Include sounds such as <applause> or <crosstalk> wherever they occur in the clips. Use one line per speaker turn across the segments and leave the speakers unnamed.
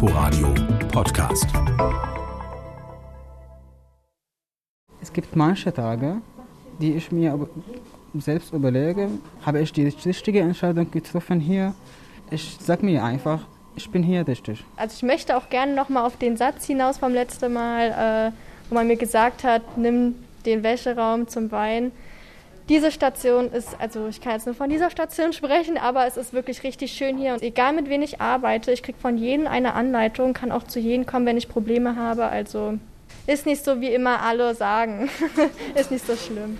Inforadio Podcast.
Es gibt manche Tage, die ich mir selbst überlege, habe ich die richtige Entscheidung getroffen hier? Ich sage mir einfach, ich bin hier richtig.
Also ich möchte auch gerne nochmal auf den Satz hinaus vom letzten Mal, äh, wo man mir gesagt hat, nimm den Wäscheraum zum Wein. Diese Station ist, also ich kann jetzt nur von dieser Station sprechen, aber es ist wirklich richtig schön hier. Und egal mit wem ich arbeite, ich kriege von jedem eine Anleitung, kann auch zu jedem kommen, wenn ich Probleme habe. Also ist nicht so, wie immer alle sagen. <laughs> ist nicht so schlimm.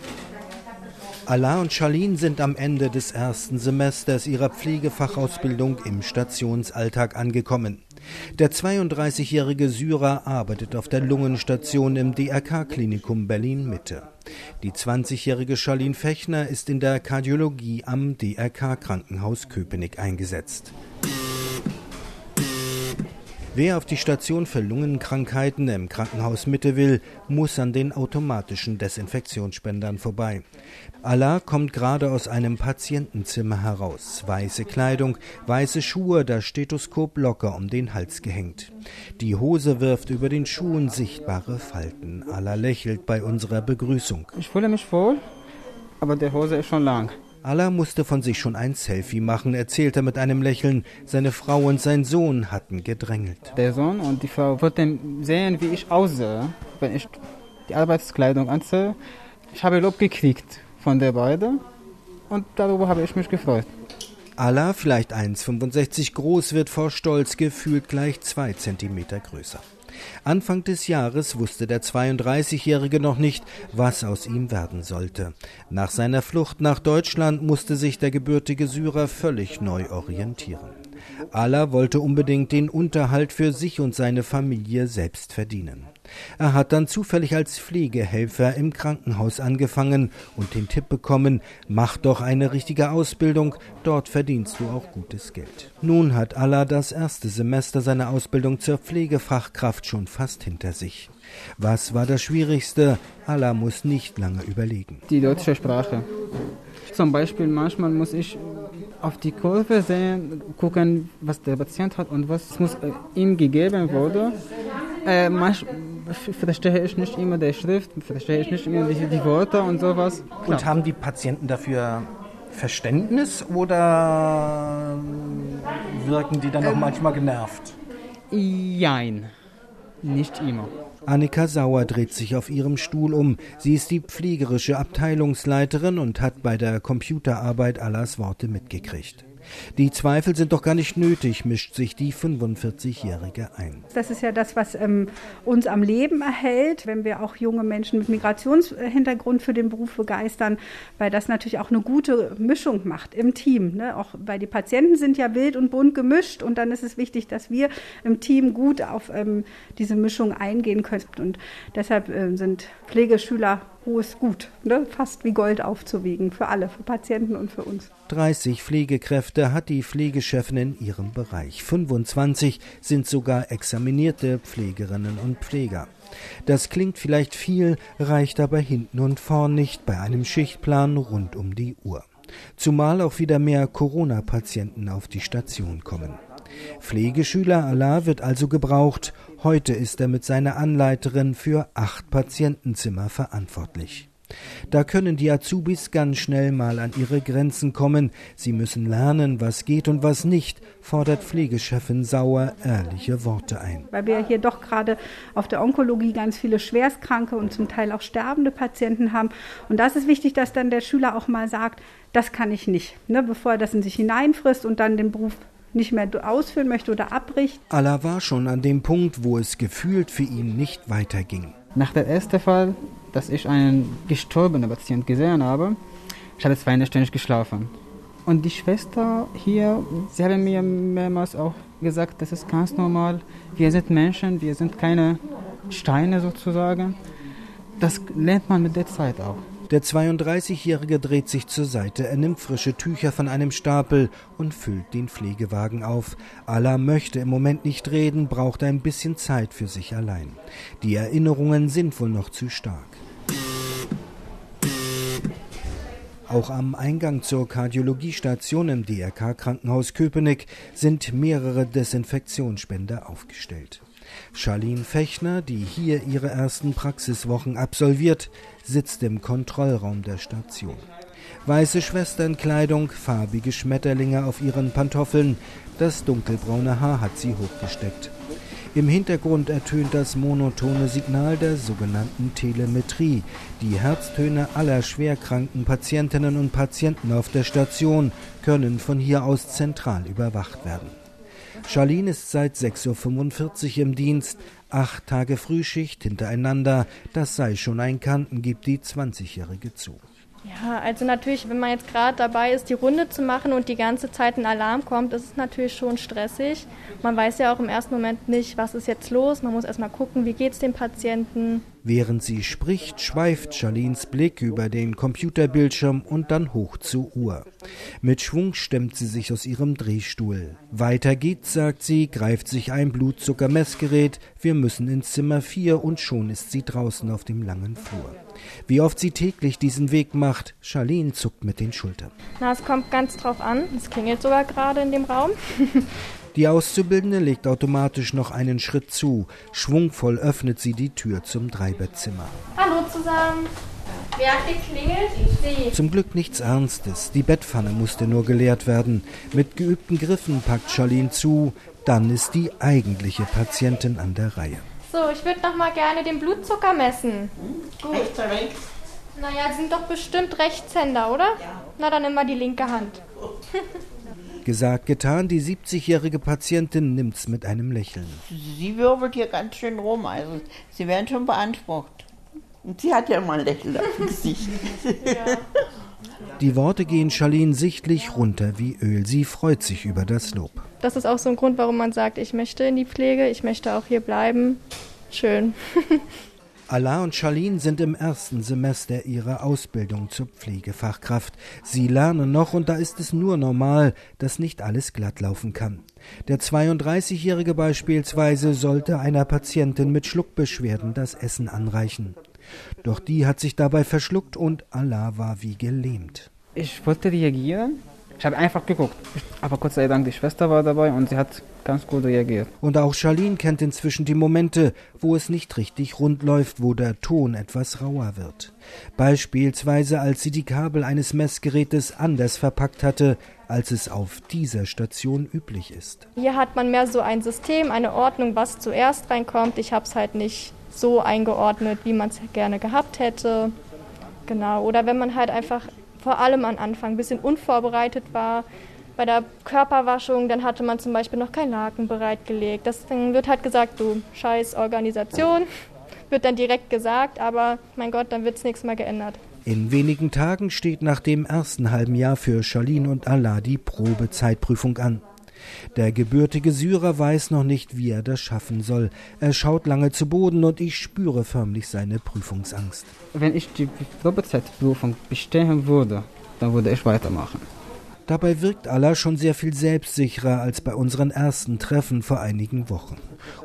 Alain und Charlene sind am Ende des ersten Semesters ihrer Pflegefachausbildung im Stationsalltag angekommen. Der 32-jährige Syrer arbeitet auf der Lungenstation im DRK-Klinikum Berlin-Mitte. Die 20-jährige Charlene Fechner ist in der Kardiologie am DRK-Krankenhaus Köpenick eingesetzt. Wer auf die Station für Lungenkrankheiten im Krankenhaus Mitte will, muss an den automatischen Desinfektionsspendern vorbei. Allah kommt gerade aus einem Patientenzimmer heraus. Weiße Kleidung, weiße Schuhe, das Stethoskop locker um den Hals gehängt. Die Hose wirft über den Schuhen sichtbare Falten. Allah lächelt bei unserer Begrüßung.
Ich fühle mich wohl, aber der Hose ist schon lang.
Allah musste von sich schon ein Selfie machen, erzählt er mit einem Lächeln. Seine Frau und sein Sohn hatten gedrängelt.
Der Sohn und die Frau wollten sehen, wie ich aussehe, wenn ich die Arbeitskleidung anziehe. Ich habe Lob gekriegt von der beiden und darüber habe ich mich gefreut.
Allah, vielleicht 1,65 groß, wird vor Stolz gefühlt gleich zwei Zentimeter größer. Anfang des Jahres wusste der 32-Jährige noch nicht, was aus ihm werden sollte. Nach seiner Flucht nach Deutschland musste sich der gebürtige Syrer völlig neu orientieren. Allah wollte unbedingt den Unterhalt für sich und seine Familie selbst verdienen. Er hat dann zufällig als Pflegehelfer im Krankenhaus angefangen und den Tipp bekommen, mach doch eine richtige Ausbildung, dort verdienst du auch gutes Geld. Nun hat Allah das erste Semester seiner Ausbildung zur Pflegefachkraft schon fast hinter sich. Was war das Schwierigste? Allah muss nicht lange überlegen.
Die deutsche Sprache. Zum Beispiel manchmal muss ich auf die Kurve sehen, gucken, was der Patient hat und was muss äh, ihm gegeben wurde. Äh, manchmal verstehe ich nicht immer die Schrift, verstehe ich nicht immer die, die Worte und sowas.
Klar. Und haben die Patienten dafür Verständnis oder wirken die dann auch ähm, manchmal genervt?
Jein, nicht immer.
Annika Sauer dreht sich auf ihrem Stuhl um. Sie ist die pflegerische Abteilungsleiterin und hat bei der Computerarbeit Allahs Worte mitgekriegt. Die Zweifel sind doch gar nicht nötig, mischt sich die 45-Jährige ein.
Das ist ja das, was ähm, uns am Leben erhält, wenn wir auch junge Menschen mit Migrationshintergrund für den Beruf begeistern, weil das natürlich auch eine gute Mischung macht im Team. Ne? Auch weil die Patienten sind ja wild und bunt gemischt und dann ist es wichtig, dass wir im Team gut auf ähm, diese Mischung eingehen können. Und deshalb äh, sind Pflegeschüler hohes Gut, ne? fast wie Gold aufzuwiegen für alle, für Patienten und für uns.
30 Pflegekräfte hat die Pflegechefin in ihrem Bereich. 25 sind sogar examinierte Pflegerinnen und Pfleger. Das klingt vielleicht viel, reicht aber hinten und vorn nicht bei einem Schichtplan rund um die Uhr. Zumal auch wieder mehr Corona-Patienten auf die Station kommen. Pflegeschüler Allah wird also gebraucht. Heute ist er mit seiner Anleiterin für acht Patientenzimmer verantwortlich. Da können die Azubis ganz schnell mal an ihre Grenzen kommen. Sie müssen lernen, was geht und was nicht, fordert Pflegechefin Sauer ehrliche Worte ein.
Weil wir hier doch gerade auf der Onkologie ganz viele schwerstkranke und zum Teil auch sterbende Patienten haben. Und das ist wichtig, dass dann der Schüler auch mal sagt, das kann ich nicht, ne, bevor er das in sich hineinfrisst und dann den Beruf nicht mehr ausführen möchte oder abbricht.
Allah war schon an dem Punkt, wo es gefühlt für ihn nicht weiterging.
Nach dem ersten Fall, dass ich einen gestorbenen Patienten gesehen habe, ich habe zwei Nächte nicht geschlafen. Und die Schwester hier, sie haben mir mehrmals auch gesagt, das ist ganz normal. Wir sind Menschen, wir sind keine Steine sozusagen. Das lernt man mit der Zeit auch.
Der 32-Jährige dreht sich zur Seite, er nimmt frische Tücher von einem Stapel und füllt den Pflegewagen auf. Allah möchte im Moment nicht reden, braucht ein bisschen Zeit für sich allein. Die Erinnerungen sind wohl noch zu stark. Auch am Eingang zur Kardiologiestation im DRK Krankenhaus Köpenick sind mehrere Desinfektionsspender aufgestellt. Charlene Fechner, die hier ihre ersten Praxiswochen absolviert, sitzt im Kontrollraum der Station. Weiße Schwesternkleidung, farbige Schmetterlinge auf ihren Pantoffeln, das dunkelbraune Haar hat sie hochgesteckt. Im Hintergrund ertönt das monotone Signal der sogenannten Telemetrie. Die Herztöne aller schwerkranken Patientinnen und Patienten auf der Station können von hier aus zentral überwacht werden. Charlene ist seit 6.45 Uhr im Dienst, acht Tage Frühschicht hintereinander, das sei schon ein Kanten, gibt die 20-Jährige zu.
Ja, also natürlich, wenn man jetzt gerade dabei ist, die Runde zu machen und die ganze Zeit ein Alarm kommt, ist es natürlich schon stressig. Man weiß ja auch im ersten Moment nicht, was ist jetzt los. Man muss erstmal gucken, wie geht es dem Patienten.
Während sie spricht, schweift Charlins Blick über den Computerbildschirm und dann hoch zur Uhr. Mit Schwung stemmt sie sich aus ihrem Drehstuhl. Weiter geht's, sagt sie, greift sich ein Blutzuckermessgerät. Wir müssen ins Zimmer 4 und schon ist sie draußen auf dem langen Flur. Wie oft sie täglich diesen Weg macht, Charlene zuckt mit den Schultern.
Na, es kommt ganz drauf an. Es klingelt sogar gerade in dem Raum. <laughs>
Die Auszubildende legt automatisch noch einen Schritt zu. Schwungvoll öffnet sie die Tür zum Dreibettzimmer.
Hallo zusammen. Wer hat geklingelt? Sie.
Zum Glück nichts Ernstes. Die Bettpfanne musste nur geleert werden. Mit geübten Griffen packt Charlene zu. Dann ist die eigentliche Patientin an der Reihe.
So, ich würde noch mal gerne den Blutzucker messen.
Gut. Rechts oder links?
Naja, Sie sind doch bestimmt Rechtshänder, oder? Ja. Na, dann immer die linke Hand.
Gesagt, getan, die 70-jährige Patientin nimmt's mit einem Lächeln.
Sie wirbelt hier ganz schön rum, also Sie werden schon beansprucht. Und sie hat ja immer ein Lächeln auf dem Gesicht. ja. <laughs>
Die Worte gehen Charlene sichtlich runter wie Öl. Sie freut sich über das Lob.
Das ist auch so ein Grund, warum man sagt, ich möchte in die Pflege, ich möchte auch hier bleiben. Schön. <laughs>
Allah und Charlene sind im ersten Semester ihrer Ausbildung zur Pflegefachkraft. Sie lernen noch und da ist es nur normal, dass nicht alles glatt laufen kann. Der 32-Jährige beispielsweise sollte einer Patientin mit Schluckbeschwerden das Essen anreichen. Doch die hat sich dabei verschluckt und Allah war wie gelähmt.
Ich wollte reagieren, ich habe einfach geguckt. Aber Gott sei Dank, die Schwester war dabei und sie hat ganz gut reagiert.
Und auch Charlene kennt inzwischen die Momente, wo es nicht richtig rund läuft, wo der Ton etwas rauer wird. Beispielsweise, als sie die Kabel eines Messgerätes anders verpackt hatte, als es auf dieser Station üblich ist.
Hier hat man mehr so ein System, eine Ordnung, was zuerst reinkommt. Ich habe es halt nicht so eingeordnet, wie man es gerne gehabt hätte. Genau. Oder wenn man halt einfach vor allem am Anfang ein bisschen unvorbereitet war. Bei der Körperwaschung, dann hatte man zum Beispiel noch kein Laken bereitgelegt. Das dann wird halt gesagt, du scheiß Organisation, <laughs> wird dann direkt gesagt, aber mein Gott, dann wird es nächstes Mal geändert.
In wenigen Tagen steht nach dem ersten halben Jahr für Charlene und Allah die Probezeitprüfung an. Der gebürtige Syrer weiß noch nicht, wie er das schaffen soll. Er schaut lange zu Boden und ich spüre förmlich seine Prüfungsangst.
Wenn ich die Probezeitprüfung bestehen würde, dann würde ich weitermachen.
Dabei wirkt Allah schon sehr viel selbstsicherer als bei unseren ersten Treffen vor einigen Wochen.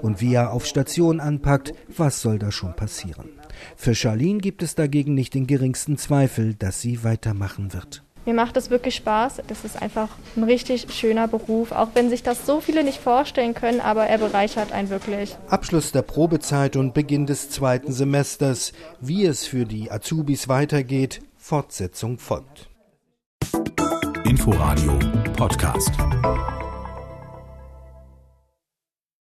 Und wie er auf Station anpackt, was soll da schon passieren? Für Charlene gibt es dagegen nicht den geringsten Zweifel, dass sie weitermachen wird.
Mir macht es wirklich Spaß. Das ist einfach ein richtig schöner Beruf, auch wenn sich das so viele nicht vorstellen können, aber er bereichert einen wirklich.
Abschluss der Probezeit und Beginn des zweiten Semesters. Wie es für die Azubis weitergeht, Fortsetzung folgt.
Inforadio Podcast.